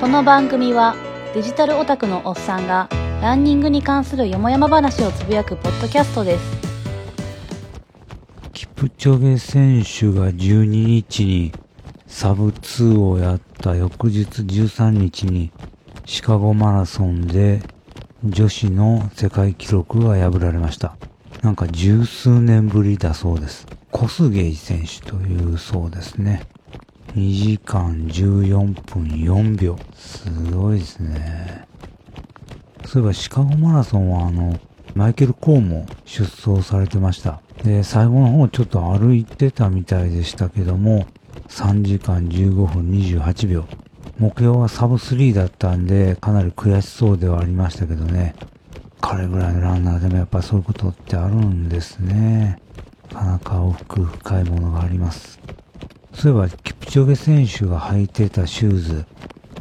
この番組はデジタルオタクのおっさんがランニングに関するよもやま話をつぶやくポッドキャストですキプチョゲ選手が12日にサブ2をやった翌日13日にシカゴマラソンで女子の世界記録が破られました。なんか十数年ぶりだそうです。コスゲイ選手というそうですね。2時間14分4秒。すごいですね。そういえばシカゴマラソンはあの、マイケル・コーも出走されてました。で、最後の方ちょっと歩いてたみたいでしたけども、3時間15分28秒。目標はサブ3だったんで、かなり悔しそうではありましたけどね。彼ぐらいのランナーでもやっぱそういうことってあるんですね。なかなか奥深いものがあります。そういえば、キプチョゲ選手が履いてたシューズ、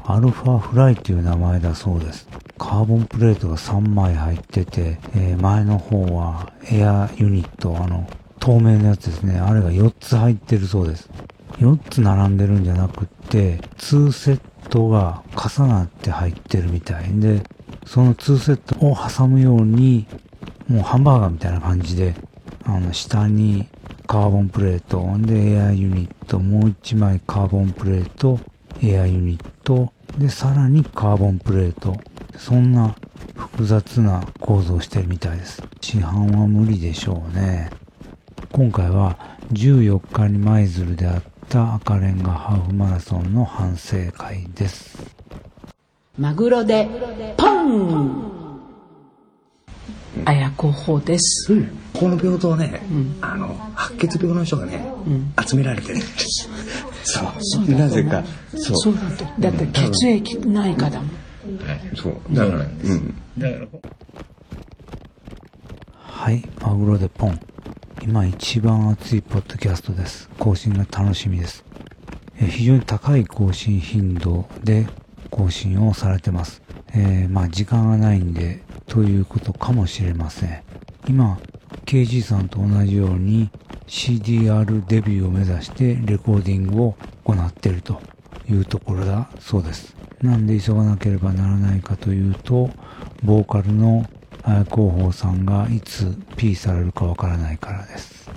アルファフライという名前だそうです。カーボンプレートが3枚入ってて、えー前の方はエアユニット、あの、透明のやつですね。あれが4つ入ってるそうです。4つ並んでるんじゃなくって、2セットが重なって入ってるみたいで、その2セットを挟むように、もうハンバーガーみたいな感じで、あの、下にカーボンプレート、で、エアユニット、もう1枚カーボンプレート、エアユニット、で、さらにカーボンプレート。そんな複雑な構造をしてるみたいです。市販は無理でしょうね。今回は14日に舞鶴であった赤レンガハーフマラソンの反省会です。マグロでポン綾候補です。この病棟ね、あの白血病の人がね、集められてねそうなぜかそうそうだって。だって血液ないかだもん。そうだからうんだからはい、マグロでポン。今一番熱いポッドキャストです。更新が楽しみです。え非常に高い更新頻度で更新をされてます。えーまあ時間がないんで、ということかもしれません。今、KG さんと同じように CDR デビューを目指してレコーディングを行っているというところだそうです。なんで急がなければならないかというと、ボーカルの綾候補さんがいつ P されるかわからないからです。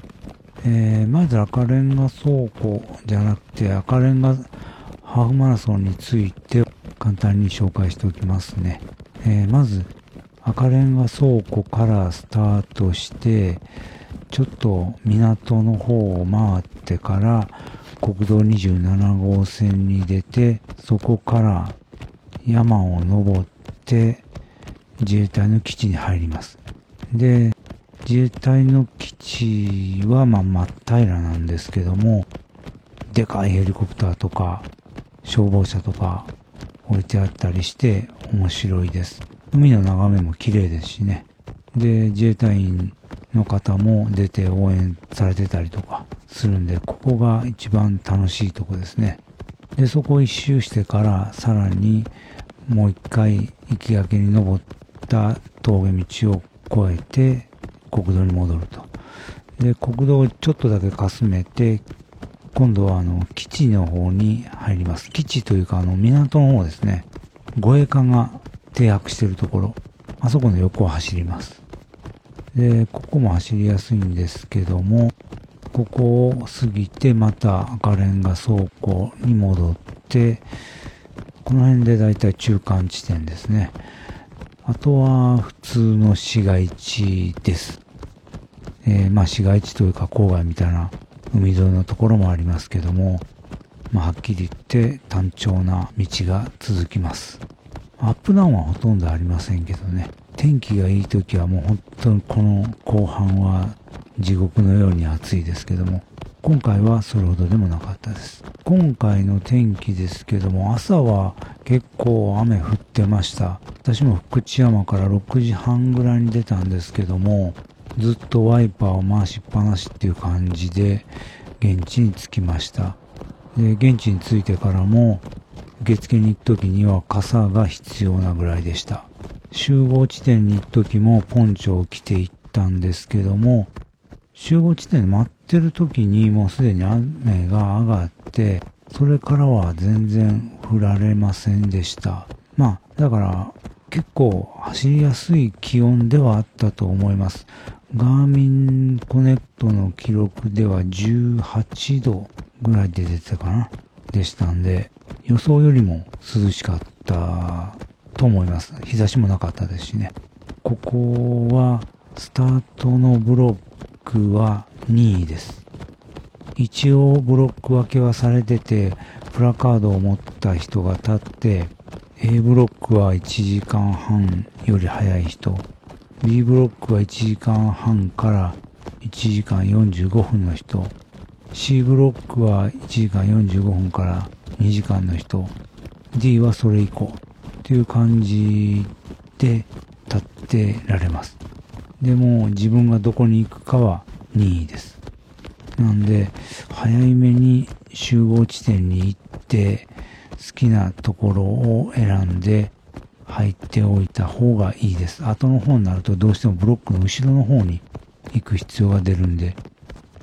えーまず赤レンガ倉庫じゃなくて赤レンガハーフマラソンについて簡単に紹介しておきますね。えーまず赤レンガ倉庫からスタートしてちょっと港の方を回ってから国道27号線に出てそこから山を登って自衛隊の基地に入ります。で、自衛隊の基地はまあ真っ平らなんですけども、でかいヘリコプターとか消防車とか置いてあったりして面白いです。海の眺めも綺麗ですしね。で、自衛隊員の方も出て応援されてたりとかするんで、ここが一番楽しいとこですね。で、そこを一周してからさらにもう一回行きがけに登った峠道を越えて国道に戻ると。で、国道をちょっとだけかすめて、今度はあの基地の方に入ります。基地というかあの港の方ですね。護衛艦が停泊してるところ。あそこの横を走ります。で、ここも走りやすいんですけども、ここを過ぎてまた赤レンガ倉庫に戻って、この辺でだいたい中間地点ですね。あとは普通の市街地です。えーまあ市街地というか郊外みたいな海沿いのところもありますけども、まあはっきり言って単調な道が続きます。アップダウンはほとんどありませんけどね。天気がいい時はもう本当にこの後半は地獄のように暑いですけども、今回はそれほどでもなかったです。今回の天気ですけども、朝は結構雨降ってました。私も福知山から6時半ぐらいに出たんですけども、ずっとワイパーを回しっぱなしっていう感じで現地に着きました。で、現地に着いてからも受付に行く時には傘が必要なぐらいでした。集合地点に行く時もポンチョを着て行ったんですけども、集合地点で待ってる時にもうすでに雨が上がって、それからは全然振られませんでした。まあ、だから結構走りやすい気温ではあったと思います。ガーミンコネクトの記録では18度ぐらいで出てたかなでしたんで、予想よりも涼しかったと思います。日差しもなかったですしね。ここはスタートのブロックは2位です。一応ブロック分けはされてて、プラカードを持った人が立って、A ブロックは1時間半より早い人、B ブロックは1時間半から1時間45分の人、C ブロックは1時間45分から2時間の人、D はそれ以降っていう感じで立ってられます。でも自分がどこに行くかは任意です。なんで、早めに集合地点に行って、好きなところを選んで入っておいた方がいいです。後の方になるとどうしてもブロックの後ろの方に行く必要が出るんで、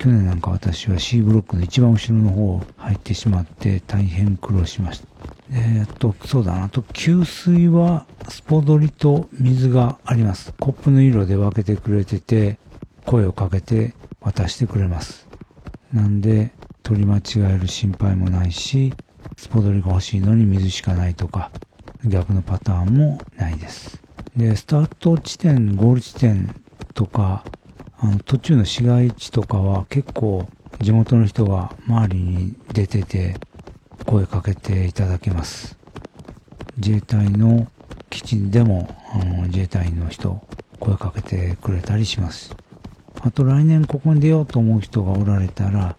去年なんか私は C ブロックの一番後ろの方入ってしまって大変苦労しました。えー、っと、そうだな。あと、給水はスポドリと水があります。コップの色で分けてくれてて、声をかけて渡してくれます。なんで、取り間違える心配もないし、スポドリが欲しいのに水しかないとか、逆のパターンもないです。で、スタート地点、ゴール地点とか、あの、途中の市街地とかは結構地元の人が周りに出てて、声かけていただけます。自衛隊の基地でも、あの自衛隊員の人、声かけてくれたりします。あと来年ここに出ようと思う人がおられたら、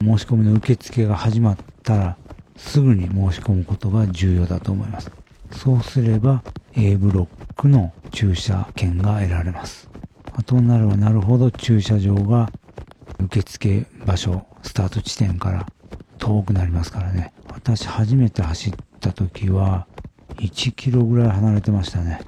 申し込みの受付が始まったら、すぐに申し込むことが重要だと思います。そうすれば A ブロックの駐車券が得られます。となればなるほど駐車場が受付場所、スタート地点から遠くなりますからね。私初めて走った時は1キロぐらい離れてましたね。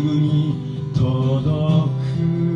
ぐに届く。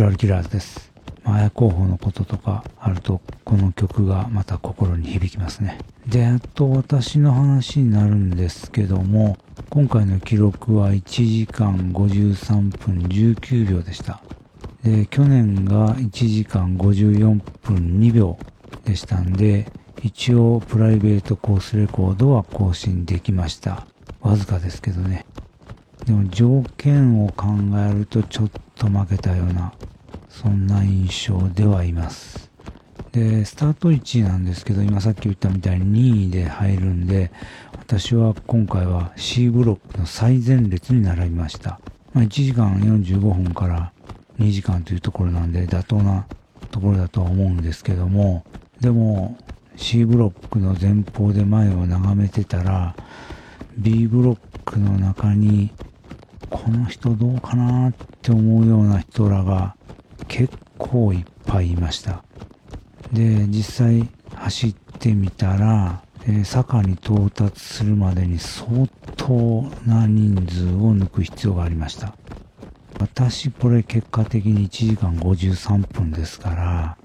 チュラル・キラーです。まあ、綾候補のこととかあると、この曲がまた心に響きますね。で、あと私の話になるんですけども、今回の記録は1時間53分19秒でした。で、去年が1時間54分2秒でしたんで、一応プライベートコースレコードは更新できました。わずかですけどね。でも条件を考えるとちょっと負けたような、そんな印象ではいます。で、スタート位置なんですけど、今さっき言ったみたいに2位で入るんで、私は今回は C ブロックの最前列に並びました。まあ、1時間45分から2時間というところなんで妥当なところだとは思うんですけども、でも C ブロックの前方で前を眺めてたら、B ブロックの中にこの人どうかなって思うような人らが結構いっぱいいました。で、実際走ってみたら、え坂に到達するまでに相当な人数を抜く必要がありました。私これ結果的に1時間53分ですから、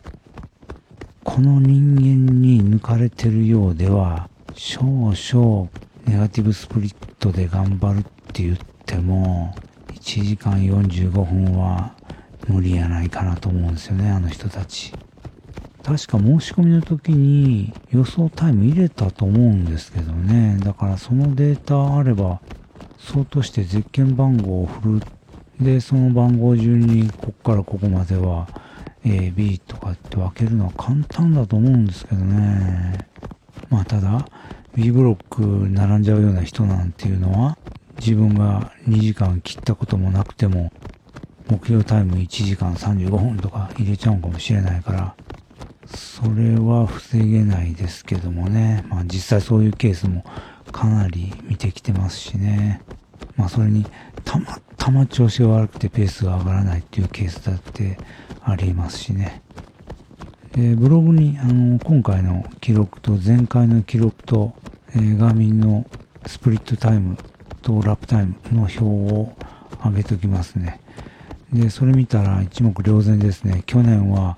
この人間に抜かれてるようでは、少々ネガティブスプリットで頑張るって言っても、1時間45分は無理やないかなと思うんですよね、あの人たち。確か申し込みの時に予想タイム入れたと思うんですけどね。だからそのデータあれば、そうとしてゼッケン番号を振る。で、その番号順にこっからここまでは A、B とかって分けるのは簡単だと思うんですけどね。まあただ、B ブロック並んじゃうような人なんていうのは、自分が2時間切ったこともなくても、目標タイム1時間35分とか入れちゃうかもしれないから、それは防げないですけどもね。まあ実際そういうケースもかなり見てきてますしね。まあそれにたまたま調子が悪くてペースが上がらないっていうケースだってありますしね。で、ブログにあの今回の記録と前回の記録と、えーガーミンのスプリットタイムとラップタイムの表を上げときますね。で、それ見たら一目瞭然ですね。去年は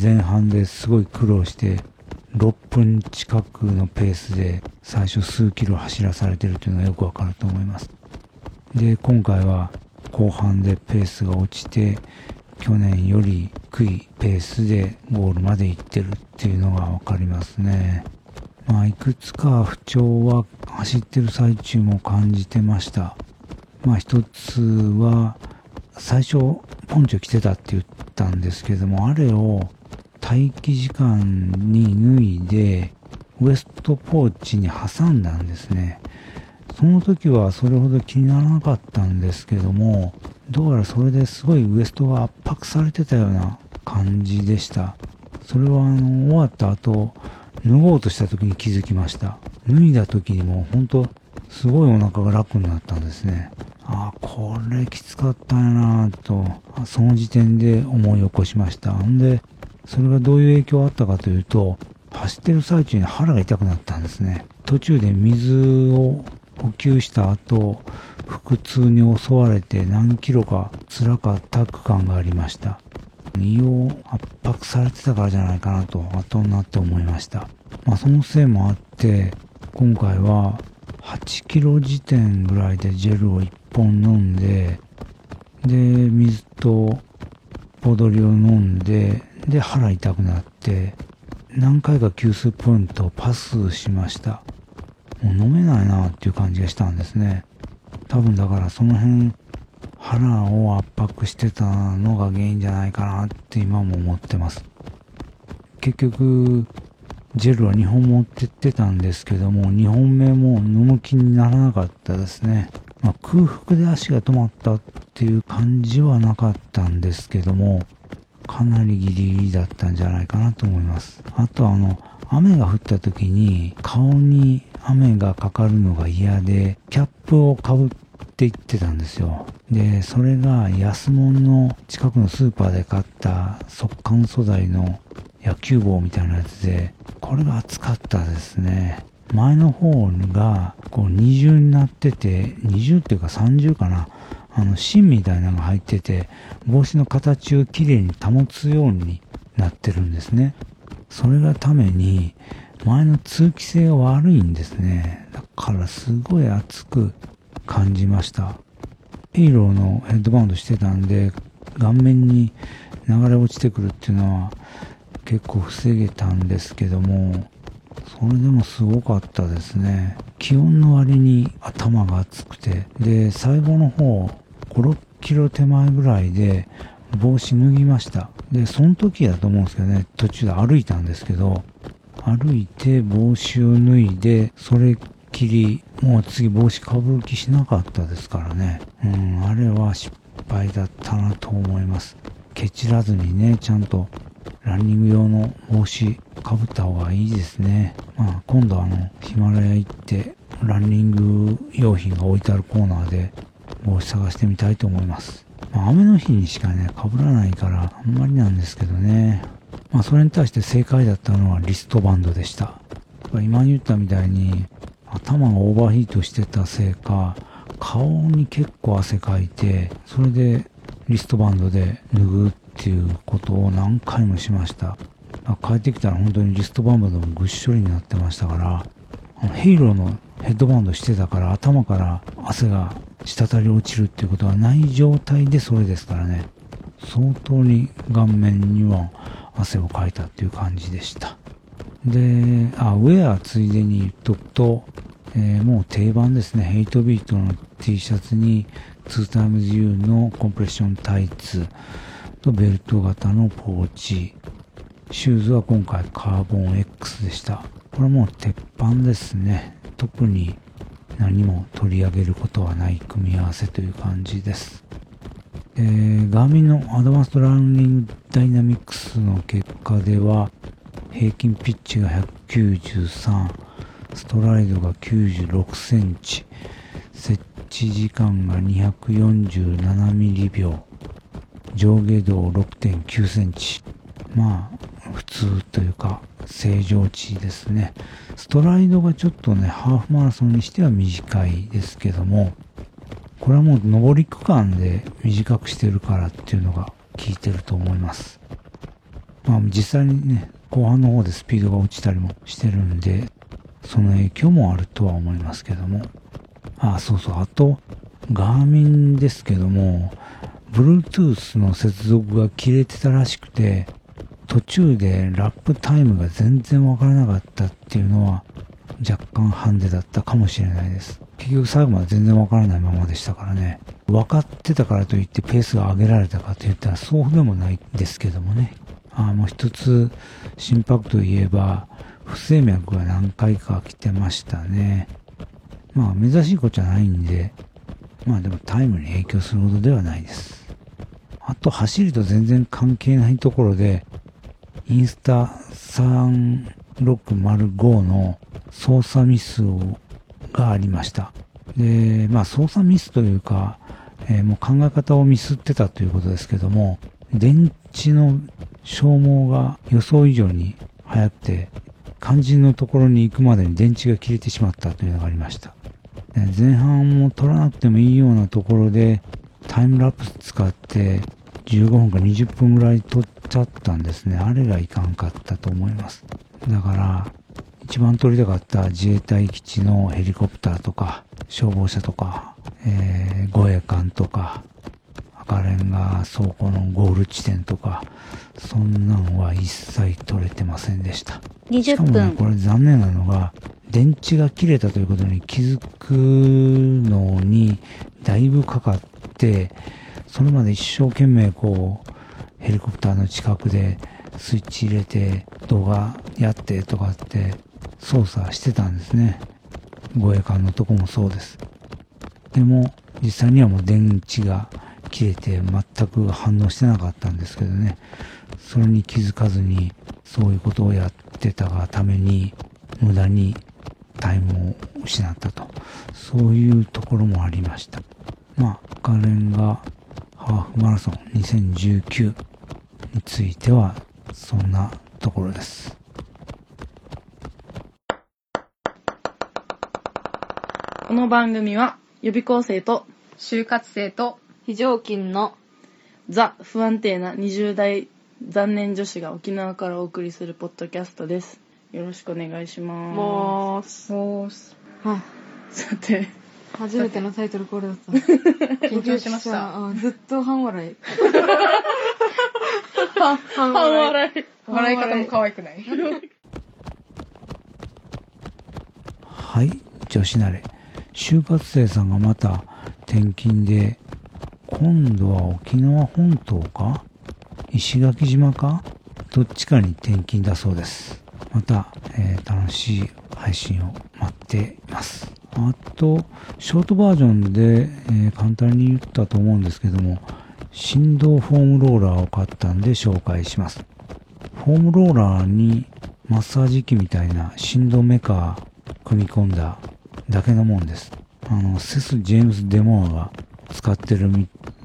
前半ですごい苦労して、6分近くのペースで最初数キロ走らされてるというのがよくわかると思います。で、今回は後半でペースが落ちて、去年より低いペースでゴールまで行ってるっていうのがわかりますね。まあ、いくつか不調は走ってる最中も感じてました。まあ、一つは、最初、ポンチョ着てたって言ったんですけども、あれを待機時間に脱いで、ウエストポーチに挟んだんですね。その時はそれほど気にならなかったんですけども、どうやらそれですごいウエストが圧迫されてたような感じでした。それはあの、終わった後、脱ごうとした時に気づきました。脱いだ時にも本当すごいお腹が楽になったんですね。あ、これきつかったんやなぁと、その時点で思い起こしました。んで、それがどういう影響あったかというと、走ってる最中に腹が痛くなったんですね。途中で水を補給した後、腹痛に襲われて何キロか辛かった区間がありました。胃を圧迫されてたからじゃないかなと後になって思いました。まあそのせいもあって、今回は8キロ時点ぐらいでジェルを1本飲んで、で、水とポドリを飲んで、で、腹痛くなって、何回か給水ポイントをパスしました。もう飲めないなっていう感じがしたんですね。多分だからその辺、腹を圧迫してたのが原因じゃないかなって今も思ってます。結局、ジェルは2本持ってってたんですけども、2本目も飲む気にならなかったですね。まあ、空腹で足が止まったっていう感じはなかったんですけども、かなりギリギリだったんじゃないかなと思います。あとあの、雨が降った時に顔に雨がかかるのが嫌で、キャップをかぶっていってたんですよ。で、それが安物の近くのスーパーで買った速乾素材の野球帽みたいなやつで、これが暑かったですね。前の方がこう二重になってて、二重っていうか三重かな。あの、芯みたいなのが入ってて、帽子の形をきれいに保つようになってるんですね。それがために、前の通気性が悪いんですね。だからすごい熱く感じました。ヘイローのヘッドバウンドしてたんで、顔面に流れ落ちてくるっていうのは結構防げたんですけども、それでもすごかったですね。気温の割に頭が熱くて、で、最後の方、5、6キロ手前ぐらいで帽子脱ぎました。で、その時だと思うんですけどね、途中で歩いたんですけど、歩いて帽子を脱いで、それっきり、もう次帽子かぶる気しなかったですからね。うん、あれは失敗だったなと思います。ケチらずにね、ちゃんとランニング用の帽子かぶった方がいいですね。まあ、今度あの、ヒマラヤ行って、ランニング用品が置いてあるコーナーで帽子探してみたいと思います。まあ、雨の日にしかね、被らないから、あんまりなんですけどね。まあ、それに対して正解だったのはリストバンドでした。今言ったみたいに、頭がオーバーヒートしてたせいか、顔に結構汗かいて、それでリストバンドで脱ぐっていうことを何回もしました。帰ってきたら本当にリストバンドでもぐっしょりになってましたから、あのヘイローのヘッドバンドしてたから頭から汗が滴り落ちるっていうことはない状態でそれですからね。相当に顔面には汗をかいたっていう感じでした。で、あ、ウェアついでに言っとくと、えーもう定番ですね。ヘイトビートの T シャツに 2XU のコンプレッションタイツとベルト型のポーチ。シューズは今回カーボン X でした。これはもう鉄板ですね。特に何も取り上げることはない組み合わせという感じです。えー、ガーミンのアドバンストランニングダイナミクスの結果では、平均ピッチが193、ストライドが96センチ、設置時間が247ミリ秒、上下動6.9センチ。まあ、普通というか、正常値ですね。ストライドがちょっとね、ハーフマラソンにしては短いですけども、これはもう上り区間で短くしてるからっていうのが効いてると思います。まあ実際にね、後半の方でスピードが落ちたりもしてるんで、その影響もあるとは思いますけども。あ、そうそう。あと、ガーミンですけども、Bluetooth の接続が切れてたらしくて、途中でラップタイムが全然わからなかったっていうのは若干ハンデだったかもしれないです。結局最後まで全然わからないままでしたからね。分かってたからといってペースが上げられたかと言ったらそうでもないですけどもね。ああ、もう一つ心拍といえば、不整脈が何回か来てましたね。まあ、珍しいことじゃないんで、まあでもタイムに影響するほどではないです。あと、走りと全然関係ないところで、インスタ3605の操作ミスをがありました。で、まあ操作ミスというか、えーもう考え方をミスってたということですけども、電池の消耗が予想以上に早くて、肝心のところに行くまでに電池が切れてしまったというのがありました。前半も取らなくてもいいようなところで、タイムラプス使って15分か20分ぐらい取っちゃったんですね。あれがいかんかったと思います。だから、一番撮りたかった自衛隊基地のヘリコプターとか、消防車とか、えー護衛艦とか、赤レンガ倉庫のゴール地点とか、そんなんは一切取れてませんでした。しか20もね、分これ残念なのが、電池が切れたということに気づくのに、だいぶかかって、それまで一生懸命こう、ヘリコプターの近くでスイッチ入れて、動画やってとかって操作してたんですね。護衛艦のとこもそうです。でも、実際にはもう電池が切れて全く反応してなかったんですけどね。それに気づかずに、そういうことをやってたがために、無駄にタイムを失ったと。そういうところもありました。まあ、カレンがハーフマラソン2019については、そんなところです。この番組は予備校生と就活生と非常勤のザ・不安定な20代残念女子が沖縄からお送りするポッドキャストです。よろしくお願いします。もーす。もーす。はさて、あ、初めてのタイトルコールだった。緊張しました。あずっと半笑い。半半笑い。笑い方も可愛くない？はい、女子慣れ。就活生さんがまた転勤で、今度は沖縄本島か？石垣島か？どっちかに転勤だそうです。また、えー楽しい配信を待っています。あと、ショートバージョンで、えー簡単に言ったと思うんですけども、振動フォームローラーを買ったんで紹介します。フォームローラーにマッサージ機みたいな振動メカー組み込んだだけのもんです。あの、セス・ジェームズ・デモアが使ってる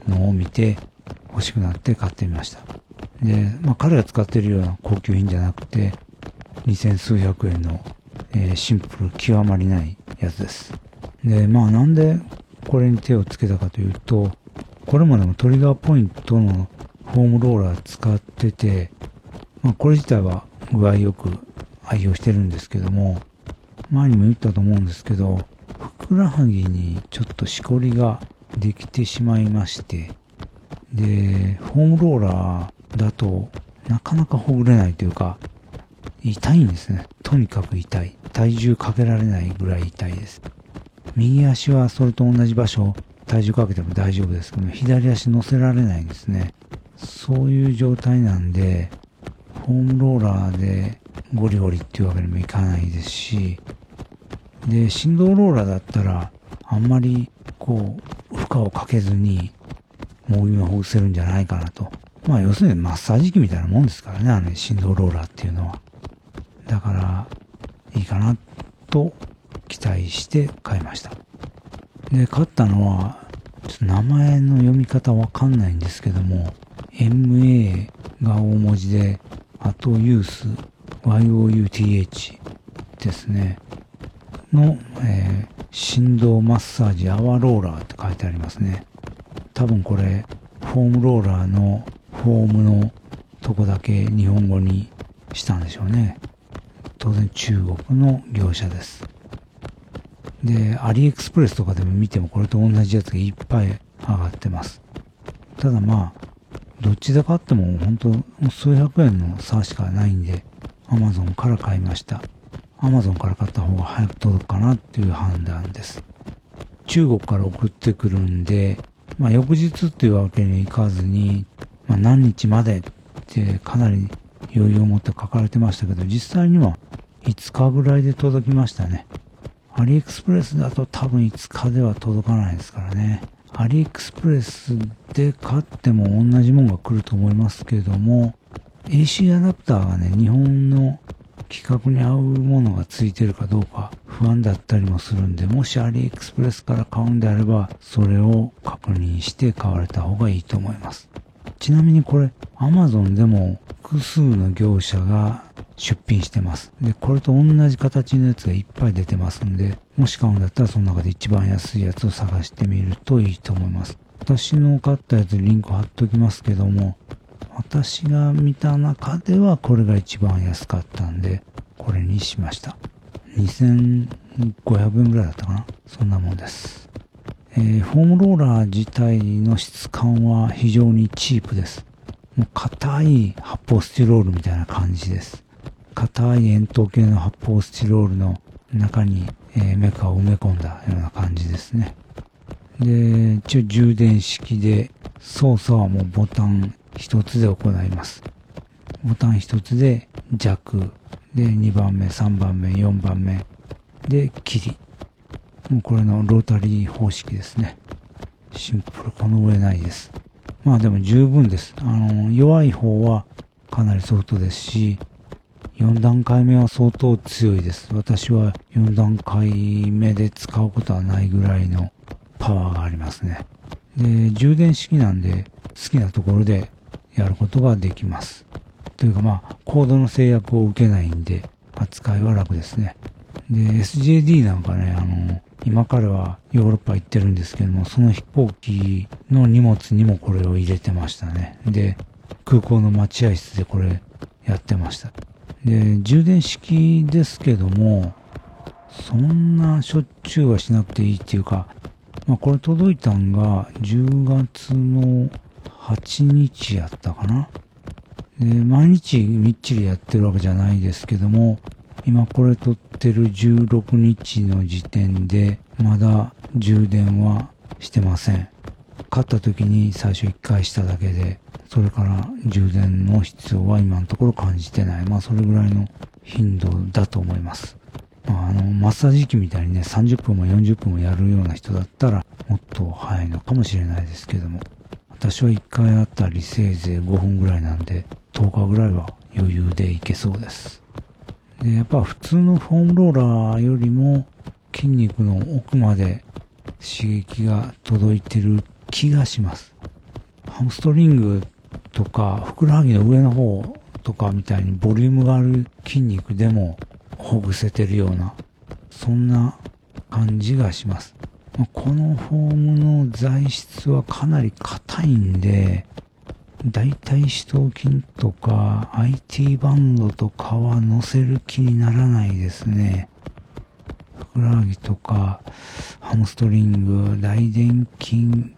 のを見て欲しくなって買ってみました。で、まあ彼が使ってるような高級品じゃなくて、二千数百円の、えーシンプル極まりないやつです。で、まあなんでこれに手をつけたかというと、これまでもトリガーポイントのフォームローラー使ってて、まあこれ自体は具合よく愛用してるんですけども、前にも言ったと思うんですけど、ふくらはぎにちょっとしこりができてしまいまして、で、フォームローラーだとなかなかほぐれないというか、痛いんですね。とにかく痛い。体重かけられないぐらい痛いです。右足はそれと同じ場所、体重かけても大丈夫ですけど、左足乗せられないんですね。そういう状態なんで、フォームローラーでゴリゴリっていうわけにもいかないですし、で、振動ローラーだったら、あんまり、こう、負荷をかけずに、もみをほぐせるんじゃないかなと。まあ、要するにマッサージ機みたいなもんですからね、あの振動ローラーっていうのは。だから、いいかな、と期待して買いました。で、買ったのは、ちょっと名前の読み方わかんないんですけども、MA が大文字で、あとユース、YOUTH ですね。の、えー振動マッサージアワーローラーって書いてありますね。多分これ、フォームローラーのフォームのとこだけ日本語にしたんでしょうね。当然中国の業者です。で、アリエクスプレスとかでも見てもこれと同じやつがいっぱい上がってます。ただまあ、どっちで買っても本当数百円の差しかないんで、Amazon から買いました。Amazon から買った方が早く届くかなっていう判断です。中国から送ってくるんで、まあ翌日っていうわけにいかずに、まあ何日までってかなり余裕を持って書かれてましたけど、実際には5日ぐらいで届きましたね。アリエクスプレスだと多分5日では届かないですからね。アリエクスプレスで買っても同じものが来ると思いますけども、AC アダプターがね、日本の規格に合うものがついてるかどうか不安だったりもするんで、もしアリエクスプレスから買うんであれば、それを確認して買われた方がいいと思います。ちなみにこれ、Amazon でも複数の業者が出品してます。で、これと同じ形のやつがいっぱい出てますんで、もし買うんだったらその中で一番安いやつを探してみるといいと思います。私の買ったやつリンク貼っときますけども、私が見た中ではこれが一番安かったんで、これにしました。2500円ぐらいだったかな？そんなもんです。えーフォームローラー自体の質感は非常にチープです。もう硬い発泡スチロールみたいな感じです。硬い円筒形の発泡スチロールの中に、えーメカを埋め込んだような感じですね。で、一応充電式で操作はもうボタン一つで行います。ボタン一つで弱、で2番目、3番目、4番目、で切り。もうこれのロータリー方式ですね。シンプル、この上ないです。まあでも十分です。あの、弱い方はかなりソフトですし、4段階目は相当強いです。私は4段階目で使うことはないぐらいのパワーがありますね。で、充電式なんで好きなところでやることができます。というかまあ、コードの制約を受けないんで、扱いは楽ですね。で、SJD なんかね、あの、今からはヨーロッパ行ってるんですけども、その飛行機の荷物にもこれを入れてましたね。で、空港の待合室でこれやってました。で、充電式ですけども、そんなしょっちゅうはしなくていいっていうか、まあこれ届いたんが10月の8日やったかな。で、毎日みっちりやってるわけじゃないですけども、今これ撮ってる16日の時点で、まだ充電はしてません。買った時に最初1回しただけで、それから充電の必要は今のところ感じてない。まあそれぐらいの頻度だと思います。まああの、マッサージ機みたいにね、30分も40分もやるような人だったら、もっと早いのかもしれないですけども。私は1回あたりせいぜい5分ぐらいなんで、10日ぐらいは余裕でいけそうです。で、やっぱ普通のフォームローラーよりも筋肉の奥まで刺激が届いてる気がします。ハムストリングとか、ふくらはぎの上の方とかみたいにボリュームがある筋肉でもほぐせてるような、そんな感じがします。このフォームの材質はかなり硬いんで、大腿四頭筋とか IT バンドとかは乗せる気にならないですね。ふくらはぎとかハムストリング、大臀筋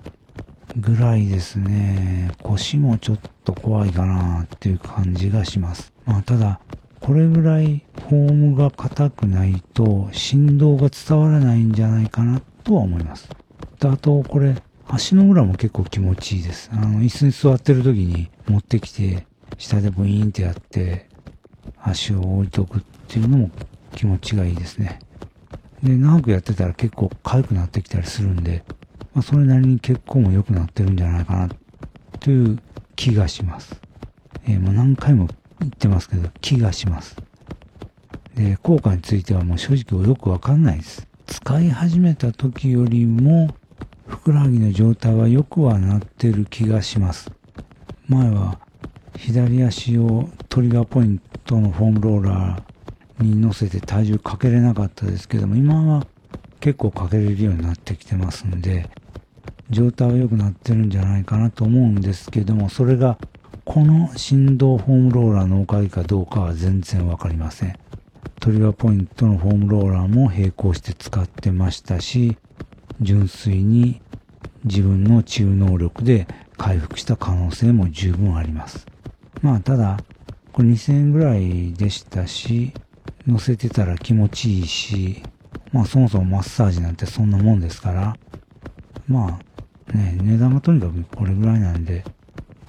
ぐらいですね。腰もちょっと怖いかなっていう感じがします。まあただ、これぐらいフォームが硬くないと振動が伝わらないんじゃないかなとは思います。あと、これ、足の裏も結構気持ちいいです。あの、椅子に座ってる時に持ってきて、下でブイーンってやって、足を置いとくっていうのも気持ちがいいですね。で、長くやってたら結構痒くなってきたりするんで、まあ、それなりに血行も良くなってるんじゃないかな、という気がします。えーもう何回も言ってますけど、気がします。で、効果についてはもう正直よくわかんないです。使い始めた時よりも、ふくらはぎの状態は良くはなってる気がします。前は左足をトリガーポイントのフォームローラーに乗せて体重かけれなかったですけども、今は結構かけれるようになってきてますんで、状態は良くなってるんじゃないかなと思うんですけども、それがこの振動フォームローラーのおかげかどうかは全然わかりません。トリガーポイントのフォームローラーも並行して使ってましたし、純粋に自分の治癒能力で回復した可能性も十分あります。まあただ、これ2000円ぐらいでしたし、乗せてたら気持ちいいし、まあそもそもマッサージなんてそんなもんですから、まあね、値段がとにかくこれぐらいなんで、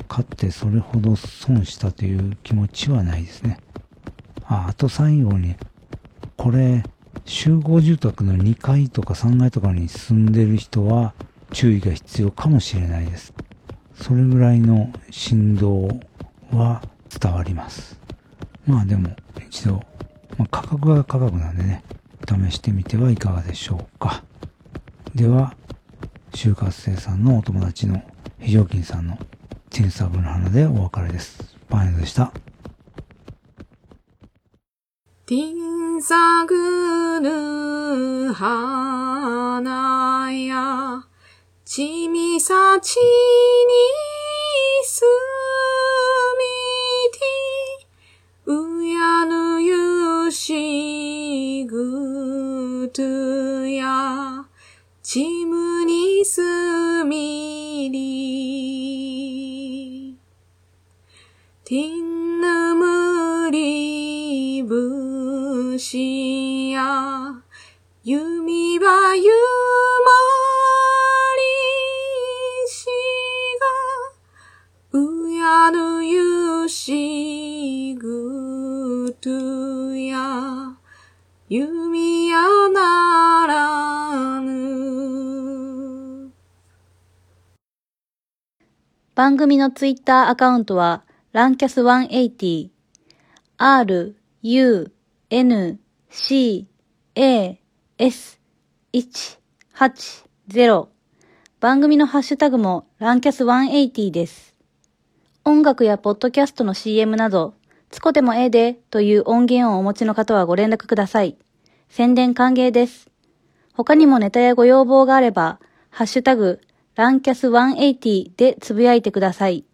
買ってそれほど損したという気持ちはないですね。あ、あと最後に、これ、集合住宅の2階とか3階とかに住んでる人は注意が必要かもしれないです。それぐらいの振動は伝わります。まあでも一度、まあ、価格は価格なんでね、試してみてはいかがでしょうか。では、就活生さんのお友達の非常勤さんのチンサブの花でお別れです。パンエでした。ティンサグヌ花や、ちみさちにすみて、うやぬゆしぐとや、ちむにすみり。ティンブシや、弓はゆまりしが、うやぬゆしぐとや、弓やならぬ。番組のツイッターアカウントは、ランキャス180、r, u, n, c, a, s, 180番組のハッシュタグもランキャス180です。音楽やポッドキャストの CM など、つこでもええでという音源をお持ちの方はご連絡ください。宣伝歓迎です。他にもネタやご要望があれば、ハッシュタグ、ランキャス180でつぶやいてください。